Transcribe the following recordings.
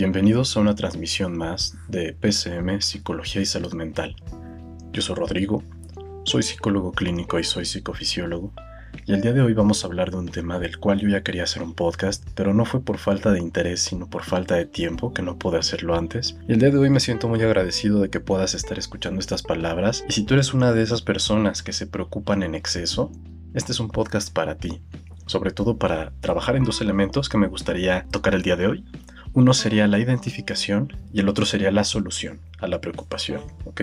Bienvenidos a una transmisión más de PCM Psicología y Salud Mental. Yo soy Rodrigo, soy psicólogo clínico y soy psicofisiólogo, y el día de hoy vamos a hablar de un tema del cual yo ya quería hacer un podcast, pero no fue por falta de interés, sino por falta de tiempo que no pude hacerlo antes. Y el día de hoy me siento muy agradecido de que puedas estar escuchando estas palabras, y si tú eres una de esas personas que se preocupan en exceso, este es un podcast para ti, sobre todo para trabajar en dos elementos que me gustaría tocar el día de hoy. Uno sería la identificación y el otro sería la solución a la preocupación, ¿ok?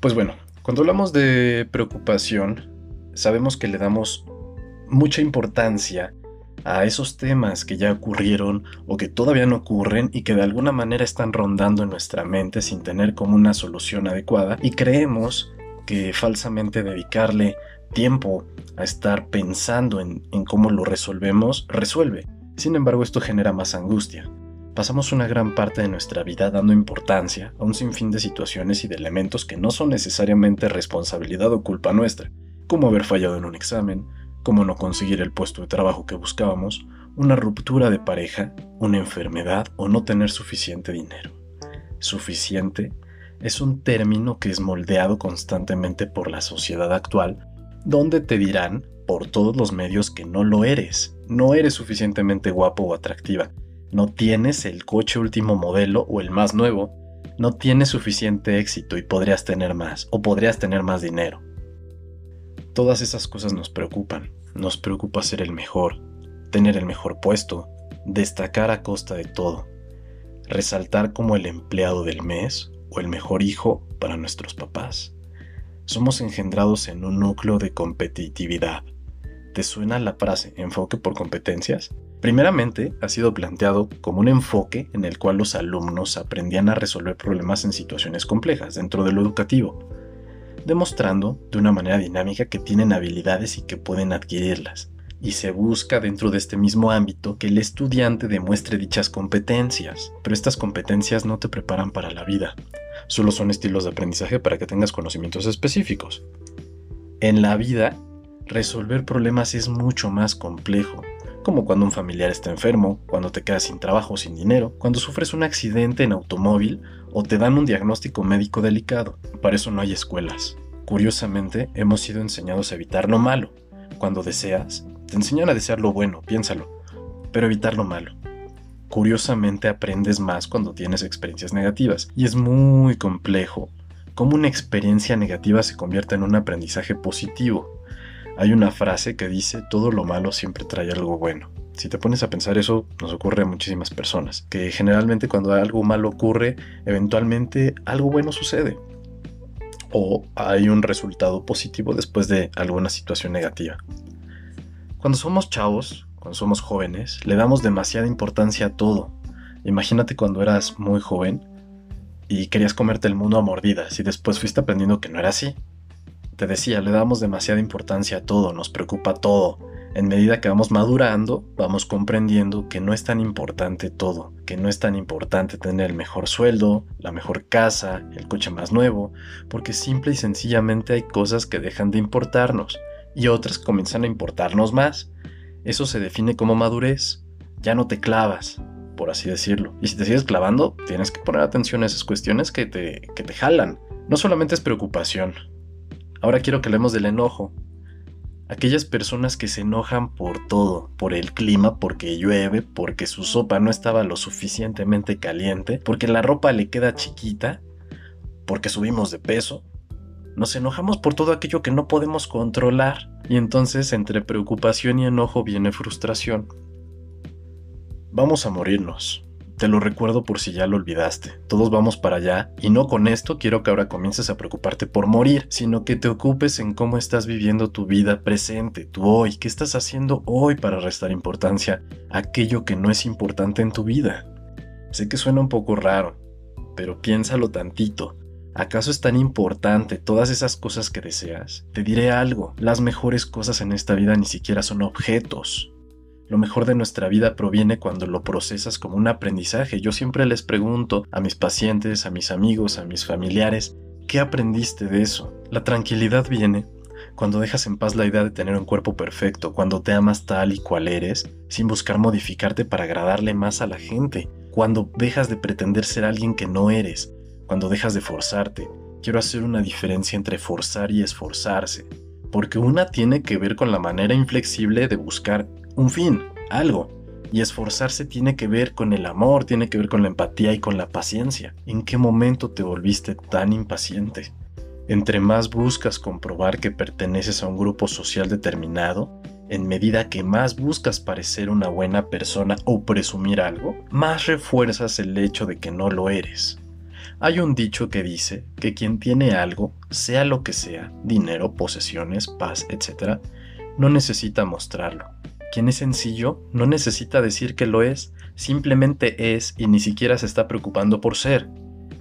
Pues bueno, cuando hablamos de preocupación, sabemos que le damos mucha importancia a esos temas que ya ocurrieron o que todavía no ocurren y que de alguna manera están rondando en nuestra mente sin tener como una solución adecuada y creemos que falsamente dedicarle tiempo a estar pensando en, en cómo lo resolvemos resuelve. Sin embargo, esto genera más angustia. Pasamos una gran parte de nuestra vida dando importancia a un sinfín de situaciones y de elementos que no son necesariamente responsabilidad o culpa nuestra, como haber fallado en un examen, como no conseguir el puesto de trabajo que buscábamos, una ruptura de pareja, una enfermedad o no tener suficiente dinero. Suficiente es un término que es moldeado constantemente por la sociedad actual, donde te dirán por todos los medios que no lo eres, no eres suficientemente guapo o atractiva, no tienes el coche último modelo o el más nuevo, no tienes suficiente éxito y podrías tener más o podrías tener más dinero. Todas esas cosas nos preocupan. Nos preocupa ser el mejor, tener el mejor puesto, destacar a costa de todo, resaltar como el empleado del mes o el mejor hijo para nuestros papás. Somos engendrados en un núcleo de competitividad. ¿Te suena la frase enfoque por competencias? Primeramente, ha sido planteado como un enfoque en el cual los alumnos aprendían a resolver problemas en situaciones complejas dentro de lo educativo, demostrando de una manera dinámica que tienen habilidades y que pueden adquirirlas. Y se busca dentro de este mismo ámbito que el estudiante demuestre dichas competencias, pero estas competencias no te preparan para la vida, solo son estilos de aprendizaje para que tengas conocimientos específicos. En la vida, resolver problemas es mucho más complejo, como cuando un familiar está enfermo, cuando te quedas sin trabajo o sin dinero, cuando sufres un accidente en automóvil o te dan un diagnóstico médico delicado. Para eso no hay escuelas. Curiosamente, hemos sido enseñados a evitar lo malo. Cuando deseas, te enseñan a desear lo bueno, piénsalo, pero evitar lo malo. Curiosamente aprendes más cuando tienes experiencias negativas y es muy complejo cómo una experiencia negativa se convierte en un aprendizaje positivo. Hay una frase que dice, todo lo malo siempre trae algo bueno. Si te pones a pensar eso, nos ocurre a muchísimas personas, que generalmente cuando algo malo ocurre, eventualmente algo bueno sucede. O hay un resultado positivo después de alguna situación negativa. Cuando somos chavos, cuando somos jóvenes, le damos demasiada importancia a todo. Imagínate cuando eras muy joven y querías comerte el mundo a mordidas y después fuiste aprendiendo que no era así te decía, le damos demasiada importancia a todo, nos preocupa todo. En medida que vamos madurando, vamos comprendiendo que no es tan importante todo, que no es tan importante tener el mejor sueldo, la mejor casa, el coche más nuevo, porque simple y sencillamente hay cosas que dejan de importarnos y otras comienzan a importarnos más. Eso se define como madurez. Ya no te clavas, por así decirlo. Y si te sigues clavando, tienes que poner atención a esas cuestiones que te, que te jalan. No solamente es preocupación, Ahora quiero que hablemos del enojo. Aquellas personas que se enojan por todo, por el clima, porque llueve, porque su sopa no estaba lo suficientemente caliente, porque la ropa le queda chiquita, porque subimos de peso. Nos enojamos por todo aquello que no podemos controlar y entonces entre preocupación y enojo viene frustración. Vamos a morirnos. Te lo recuerdo por si ya lo olvidaste. Todos vamos para allá y no con esto quiero que ahora comiences a preocuparte por morir, sino que te ocupes en cómo estás viviendo tu vida presente, tu hoy, qué estás haciendo hoy para restar importancia a aquello que no es importante en tu vida. Sé que suena un poco raro, pero piénsalo tantito. ¿Acaso es tan importante todas esas cosas que deseas? Te diré algo, las mejores cosas en esta vida ni siquiera son objetos, lo mejor de nuestra vida proviene cuando lo procesas como un aprendizaje. Yo siempre les pregunto a mis pacientes, a mis amigos, a mis familiares, ¿qué aprendiste de eso? La tranquilidad viene cuando dejas en paz la idea de tener un cuerpo perfecto, cuando te amas tal y cual eres, sin buscar modificarte para agradarle más a la gente, cuando dejas de pretender ser alguien que no eres, cuando dejas de forzarte. Quiero hacer una diferencia entre forzar y esforzarse, porque una tiene que ver con la manera inflexible de buscar un fin, algo, y esforzarse tiene que ver con el amor, tiene que ver con la empatía y con la paciencia. ¿En qué momento te volviste tan impaciente? Entre más buscas comprobar que perteneces a un grupo social determinado, en medida que más buscas parecer una buena persona o presumir algo, más refuerzas el hecho de que no lo eres. Hay un dicho que dice que quien tiene algo, sea lo que sea, dinero, posesiones, paz, etc., no necesita mostrarlo. Quien es sencillo no necesita decir que lo es, simplemente es y ni siquiera se está preocupando por ser.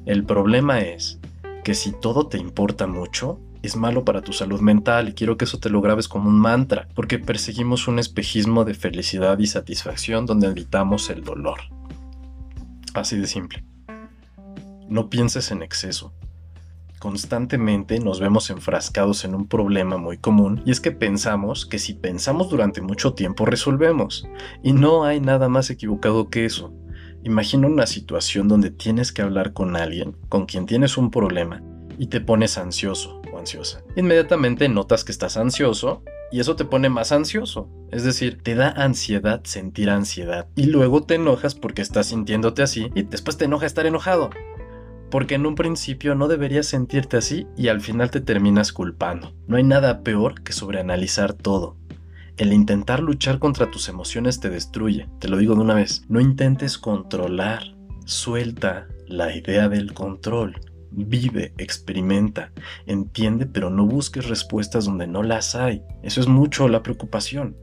El problema es que si todo te importa mucho, es malo para tu salud mental y quiero que eso te lo grabes como un mantra, porque perseguimos un espejismo de felicidad y satisfacción donde evitamos el dolor. Así de simple. No pienses en exceso. Constantemente nos vemos enfrascados en un problema muy común y es que pensamos que si pensamos durante mucho tiempo resolvemos. Y no hay nada más equivocado que eso. Imagina una situación donde tienes que hablar con alguien con quien tienes un problema y te pones ansioso o ansiosa. Inmediatamente notas que estás ansioso y eso te pone más ansioso. Es decir, te da ansiedad sentir ansiedad y luego te enojas porque estás sintiéndote así y después te enoja estar enojado. Porque en un principio no deberías sentirte así y al final te terminas culpando. No hay nada peor que sobreanalizar todo. El intentar luchar contra tus emociones te destruye, te lo digo de una vez. No intentes controlar, suelta la idea del control. Vive, experimenta, entiende, pero no busques respuestas donde no las hay. Eso es mucho la preocupación.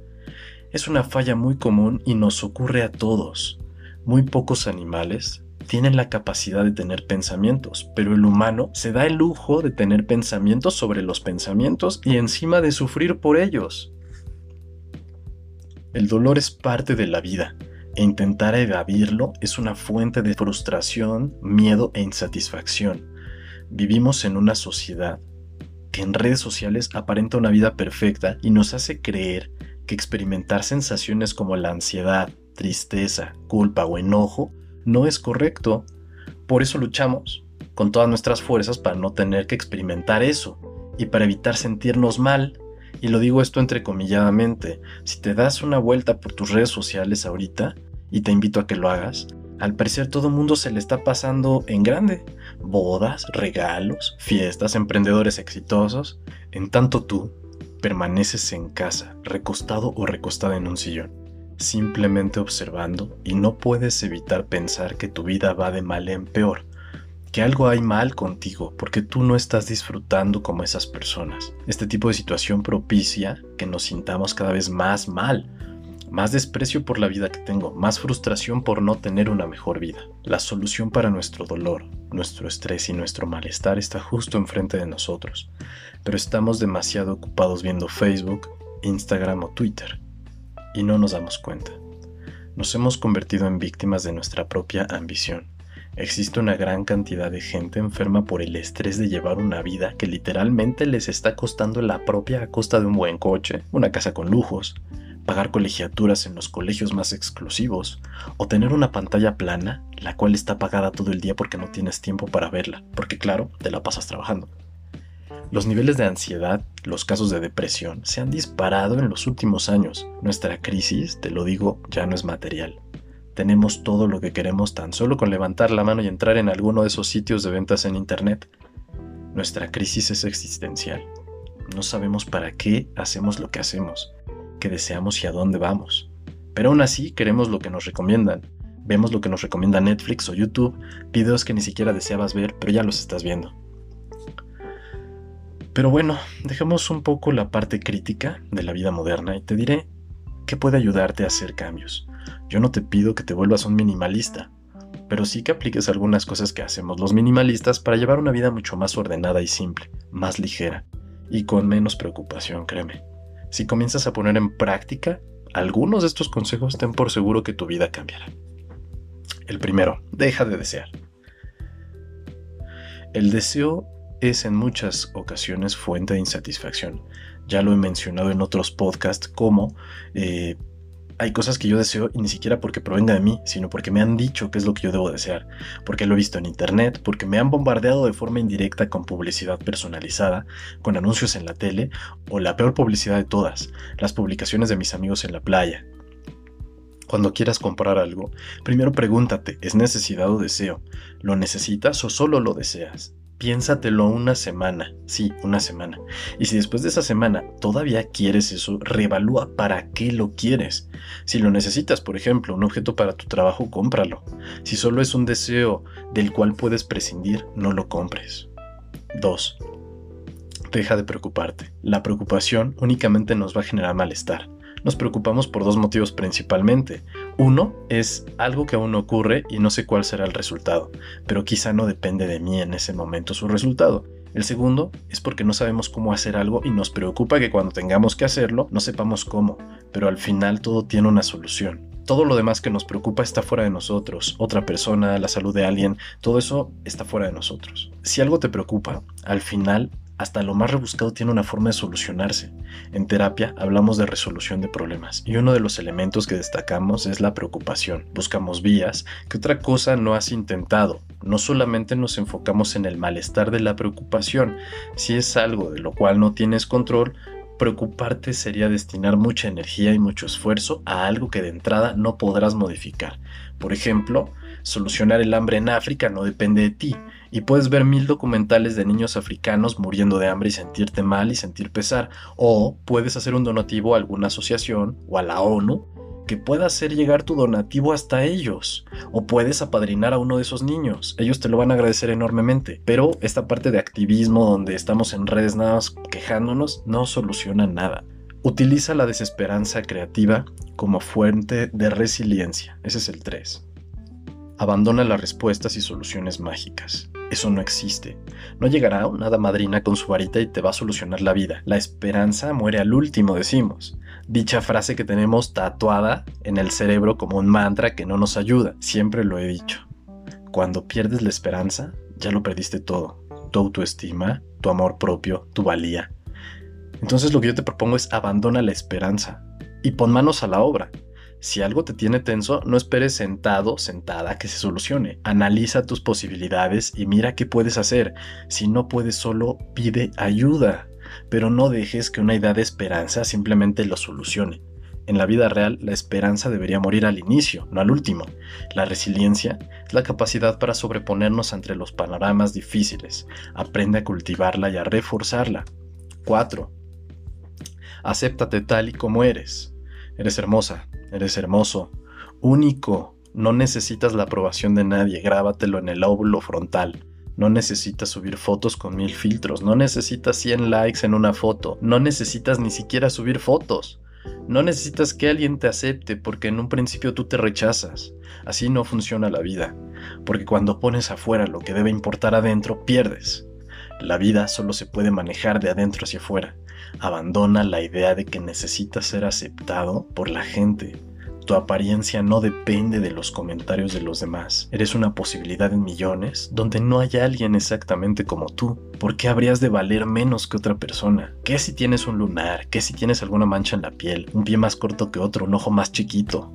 Es una falla muy común y nos ocurre a todos. Muy pocos animales tienen la capacidad de tener pensamientos, pero el humano se da el lujo de tener pensamientos sobre los pensamientos y encima de sufrir por ellos. El dolor es parte de la vida e intentar evadirlo es una fuente de frustración, miedo e insatisfacción. Vivimos en una sociedad que en redes sociales aparenta una vida perfecta y nos hace creer que experimentar sensaciones como la ansiedad, tristeza, culpa o enojo no es correcto. Por eso luchamos con todas nuestras fuerzas para no tener que experimentar eso y para evitar sentirnos mal y lo digo esto entrecomilladamente, si te das una vuelta por tus redes sociales ahorita, y te invito a que lo hagas, al parecer todo el mundo se le está pasando en grande. Bodas, regalos, fiestas, emprendedores exitosos. En tanto tú permaneces en casa, recostado o recostada en un sillón, simplemente observando y no puedes evitar pensar que tu vida va de mal en peor que algo hay mal contigo porque tú no estás disfrutando como esas personas. Este tipo de situación propicia que nos sintamos cada vez más mal, más desprecio por la vida que tengo, más frustración por no tener una mejor vida. La solución para nuestro dolor, nuestro estrés y nuestro malestar está justo enfrente de nosotros, pero estamos demasiado ocupados viendo Facebook, Instagram o Twitter y no nos damos cuenta. Nos hemos convertido en víctimas de nuestra propia ambición Existe una gran cantidad de gente enferma por el estrés de llevar una vida que literalmente les está costando la propia a costa de un buen coche, una casa con lujos, pagar colegiaturas en los colegios más exclusivos, o tener una pantalla plana, la cual está apagada todo el día porque no tienes tiempo para verla, porque claro, te la pasas trabajando. Los niveles de ansiedad, los casos de depresión, se han disparado en los últimos años. Nuestra crisis, te lo digo, ya no es material, tenemos todo lo que queremos tan solo con levantar la mano y entrar en alguno de esos sitios de ventas en Internet. Nuestra crisis es existencial. No sabemos para qué hacemos lo que hacemos, qué deseamos y a dónde vamos. Pero aún así queremos lo que nos recomiendan. Vemos lo que nos recomienda Netflix o YouTube, videos que ni siquiera deseabas ver, pero ya los estás viendo. Pero bueno, dejemos un poco la parte crítica de la vida moderna y te diré qué puede ayudarte a hacer cambios. Yo no te pido que te vuelvas un minimalista, pero sí que apliques algunas cosas que hacemos los minimalistas para llevar una vida mucho más ordenada y simple, más ligera y con menos preocupación, créeme. Si comienzas a poner en práctica algunos de estos consejos, ten por seguro que tu vida cambiará. El primero, deja de desear. El deseo es en muchas ocasiones fuente de insatisfacción. Ya lo he mencionado en otros podcasts como eh, Hay cosas que yo deseo y ni siquiera porque provenga de mí, sino porque me han dicho qué es lo que yo debo desear, porque lo he visto en internet, porque me han bombardeado de forma indirecta con publicidad personalizada, con anuncios en la tele o la peor publicidad de todas, las publicaciones de mis amigos en la playa, cuando quieras comprar algo, primero pregúntate, ¿es necesidad o deseo? ¿Lo necesitas o solo lo deseas? Piénsatelo una semana, sí, una semana. Y si después de esa semana todavía quieres eso, reevalúa para qué lo quieres. Si lo necesitas, por ejemplo, un objeto para tu trabajo, cómpralo. Si solo es un deseo del cual puedes prescindir, no lo compres. 2. Deja de preocuparte. La preocupación únicamente nos va a generar malestar nos preocupamos por dos motivos principalmente. Uno es algo que aún no ocurre y no sé cuál será el resultado, pero quizá no depende de mí en ese momento su resultado. El segundo es porque no sabemos cómo hacer algo y nos preocupa que cuando tengamos que hacerlo no sepamos cómo, pero al final todo tiene una solución. Todo lo demás que nos preocupa está fuera de nosotros, otra persona, la salud de alguien, todo eso está fuera de nosotros. Si algo te preocupa, al final hasta lo más rebuscado tiene una forma de solucionarse. En terapia hablamos de resolución de problemas y uno de los elementos que destacamos es la preocupación. Buscamos vías que otra cosa no has intentado. No solamente nos enfocamos en el malestar de la preocupación. Si es algo de lo cual no tienes control, preocuparte sería destinar mucha energía y mucho esfuerzo a algo que de entrada no podrás modificar. Por ejemplo, solucionar el hambre en África no depende de ti y puedes ver mil documentales de niños africanos muriendo de hambre y sentirte mal y sentir pesar. O puedes hacer un donativo a alguna asociación o a la ONU que pueda hacer llegar tu donativo hasta ellos. O puedes apadrinar a uno de esos niños. Ellos te lo van a agradecer enormemente. Pero esta parte de activismo donde estamos en redes nada más quejándonos no soluciona nada. Utiliza la desesperanza creativa como fuente de resiliencia. Ese es el 3. Abandona las respuestas y soluciones mágicas. Eso no existe. No llegará una hada madrina con su varita y te va a solucionar la vida. La esperanza muere al último, decimos. Dicha frase que tenemos tatuada en el cerebro como un mantra que no nos ayuda. Siempre lo he dicho. Cuando pierdes la esperanza, ya lo perdiste todo. Tu autoestima, tu amor propio, tu valía. Entonces lo que yo te propongo es abandona la esperanza y pon manos a la obra. Si algo te tiene tenso, no esperes sentado, sentada, que se solucione. Analiza tus posibilidades y mira qué puedes hacer. Si no puedes solo, pide ayuda. Pero no dejes que una idea de esperanza simplemente lo solucione. En la vida real, la esperanza debería morir al inicio, no al último. La resiliencia es la capacidad para sobreponernos entre los panoramas difíciles. Aprende a cultivarla y a reforzarla. 4. Acéptate tal y como eres. Eres hermosa, Eres hermoso, único. No necesitas la aprobación de nadie. Grábatelo en el óvulo frontal. No necesitas subir fotos con mil filtros. No necesitas 100 likes en una foto. No necesitas ni siquiera subir fotos. No necesitas que alguien te acepte porque en un principio tú te rechazas. Así no funciona la vida. Porque cuando pones afuera lo que debe importar adentro, pierdes. La vida solo se puede manejar de adentro hacia afuera. Abandona la idea de que necesitas ser aceptado por la gente. Tu apariencia no depende de los comentarios de los demás. Eres una posibilidad en millones donde no hay alguien exactamente como tú. ¿Por qué habrías de valer menos que otra persona? ¿Qué si tienes un lunar? ¿Qué si tienes alguna mancha en la piel? ¿Un pie más corto que otro? ¿Un ojo más chiquito?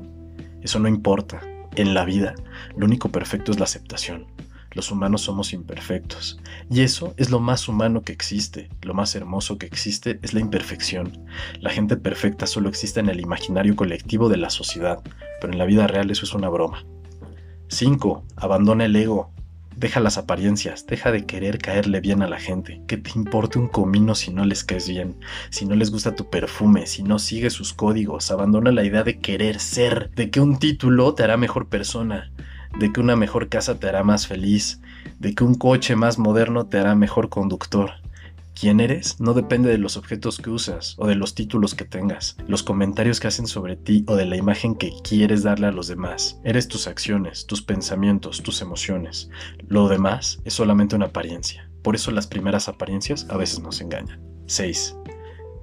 Eso no importa. En la vida, lo único perfecto es la aceptación. Los humanos somos imperfectos. Y eso es lo más humano que existe. Lo más hermoso que existe es la imperfección. La gente perfecta solo existe en el imaginario colectivo de la sociedad, pero en la vida real eso es una broma. 5. Abandona el ego. Deja las apariencias, deja de querer caerle bien a la gente. Que te importe un comino si no les caes bien, si no les gusta tu perfume, si no sigues sus códigos. Abandona la idea de querer ser, de que un título te hará mejor persona de que una mejor casa te hará más feliz, de que un coche más moderno te hará mejor conductor. Quién eres no depende de los objetos que usas o de los títulos que tengas, los comentarios que hacen sobre ti o de la imagen que quieres darle a los demás. Eres tus acciones, tus pensamientos, tus emociones. Lo demás es solamente una apariencia. Por eso las primeras apariencias a veces nos engañan. 6.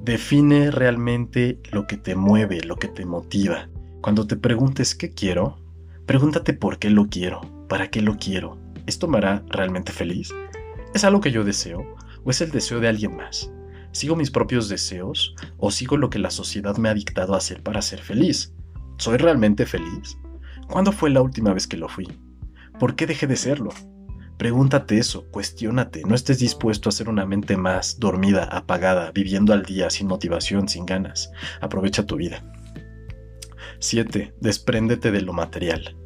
Define realmente lo que te mueve, lo que te motiva. Cuando te preguntes qué quiero, Pregúntate por qué lo quiero, para qué lo quiero. ¿Esto me hará realmente feliz? ¿Es algo que yo deseo o es el deseo de alguien más? ¿Sigo mis propios deseos o sigo lo que la sociedad me ha dictado hacer para ser feliz? ¿Soy realmente feliz? ¿Cuándo fue la última vez que lo fui? ¿Por qué dejé de serlo? Pregúntate eso, cuestiónate, no estés dispuesto a ser una mente más dormida, apagada, viviendo al día, sin motivación, sin ganas. Aprovecha tu vida. 7. Despréndete de lo material.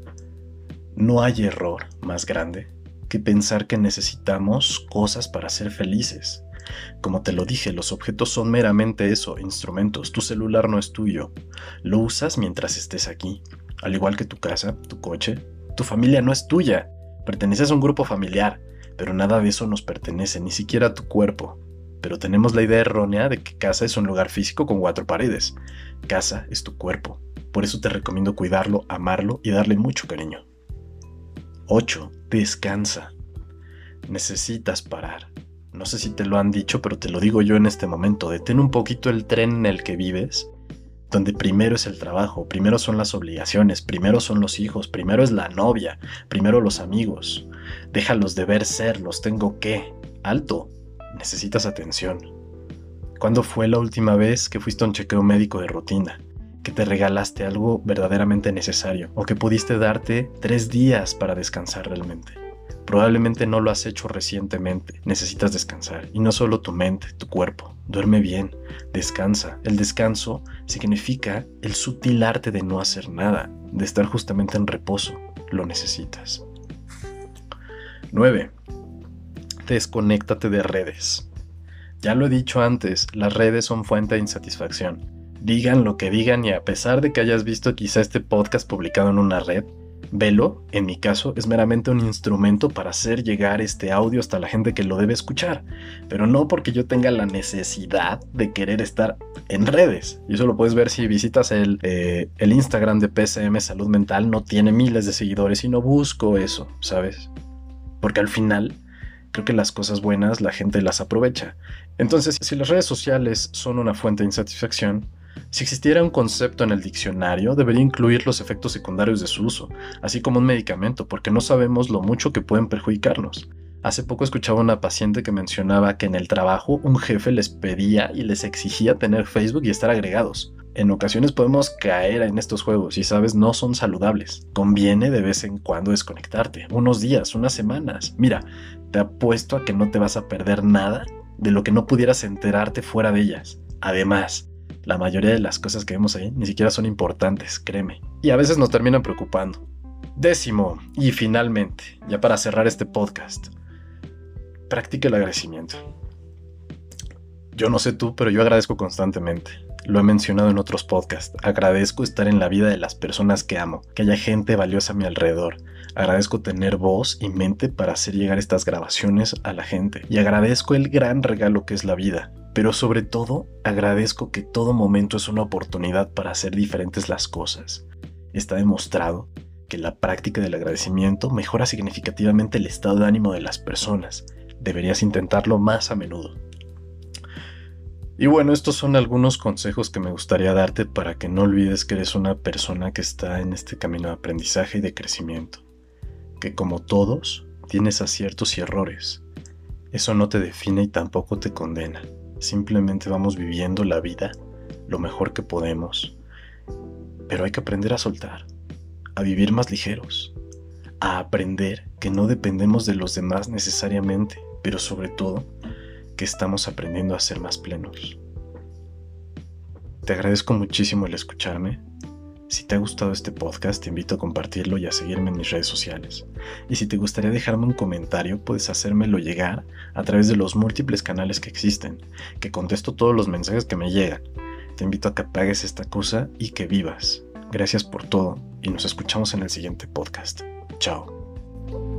No hay error más grande que pensar que necesitamos cosas para ser felices. Como te lo dije, los objetos son meramente eso, instrumentos. Tu celular no es tuyo. Lo usas mientras estés aquí. Al igual que tu casa, tu coche, tu familia no es tuya. Perteneces a un grupo familiar, pero nada de eso nos pertenece, ni siquiera a tu cuerpo. Pero tenemos la idea errónea de que casa es un lugar físico con cuatro paredes. Casa es tu cuerpo. Por eso te recomiendo cuidarlo, amarlo y darle mucho cariño. 8. Descansa. Necesitas parar. No sé si te lo han dicho, pero te lo digo yo en este momento. Detén un poquito el tren en el que vives, donde primero es el trabajo, primero son las obligaciones, primero son los hijos, primero es la novia, primero los amigos. Déjalos de ver ser, los tengo que. Alto. Necesitas atención. ¿Cuándo fue la última vez que fuiste a un chequeo médico de rutina? Que te regalaste algo verdaderamente necesario o que pudiste darte tres días para descansar realmente. Probablemente no lo has hecho recientemente, necesitas descansar. Y no solo tu mente, tu cuerpo. Duerme bien, descansa. El descanso significa el sutil arte de no hacer nada, de estar justamente en reposo. Lo necesitas. 9. Desconéctate de redes. Ya lo he dicho antes, las redes son fuente de insatisfacción digan lo que digan y a pesar de que hayas visto quizá este podcast publicado en una red, Velo, en mi caso, es meramente un instrumento para hacer llegar este audio hasta la gente que lo debe escuchar, pero no porque yo tenga la necesidad de querer estar en redes. Y eso lo puedes ver si visitas el, eh, Instagram de PCM Salud Mental, no tiene miles de seguidores y no busco eso, ¿sabes? Porque al final creo que las cosas buenas la gente las aprovecha. Entonces, si las redes sociales son una fuente de insatisfacción, si existiera un concepto en el diccionario, debería incluir los efectos secundarios de su uso, así como un medicamento, porque no sabemos lo mucho que pueden perjudicarnos. Hace poco escuchaba una paciente que mencionaba que en el trabajo un jefe les pedía y les exigía tener Facebook y estar agregados. En ocasiones podemos caer en estos juegos y sabes, no son saludables. Conviene de vez en cuando desconectarte, unos días, unas semanas. Mira, te apuesto a que no te vas a perder nada de lo que no pudieras enterarte fuera de ellas. Además, la mayoría de las cosas que vemos ahí ni siquiera son importantes, créeme. Y a veces nos terminan preocupando. Décimo, y finalmente, ya para cerrar este podcast, practique el agradecimiento. Yo no sé tú, pero yo agradezco constantemente. Lo he mencionado en otros podcasts. Agradezco estar en la vida de las personas que amo, que haya gente valiosa a mi alrededor. Agradezco tener voz y mente para hacer llegar estas grabaciones a la gente. Y agradezco el gran regalo que es la vida, pero sobre todo agradezco que todo momento es una oportunidad para hacer diferentes las cosas. Está demostrado que la práctica del agradecimiento mejora significativamente el estado de ánimo de las personas. Deberías intentarlo más a menudo. Y bueno, estos son algunos consejos que me gustaría darte para que no olvides que eres una persona que está en este camino de aprendizaje y de crecimiento. Que como todos, tienes aciertos y errores. Eso no te define y tampoco te condena. Simplemente vamos viviendo la vida lo mejor que podemos. Pero hay que aprender a soltar, a vivir más ligeros, a aprender que no dependemos de los demás necesariamente, pero sobre todo que estamos aprendiendo a ser más plenos. Te agradezco muchísimo el escucharme si te ha gustado este podcast, te invito a compartirlo y a seguirme en mis redes sociales. Y si te gustaría dejarme un comentario, puedes hacérmelo llegar a través de los múltiples canales que existen, que contesto todos los mensajes que me llegan. Te invito a que apagues esta cosa y que vivas. Gracias por todo y nos escuchamos en el siguiente podcast. Chao.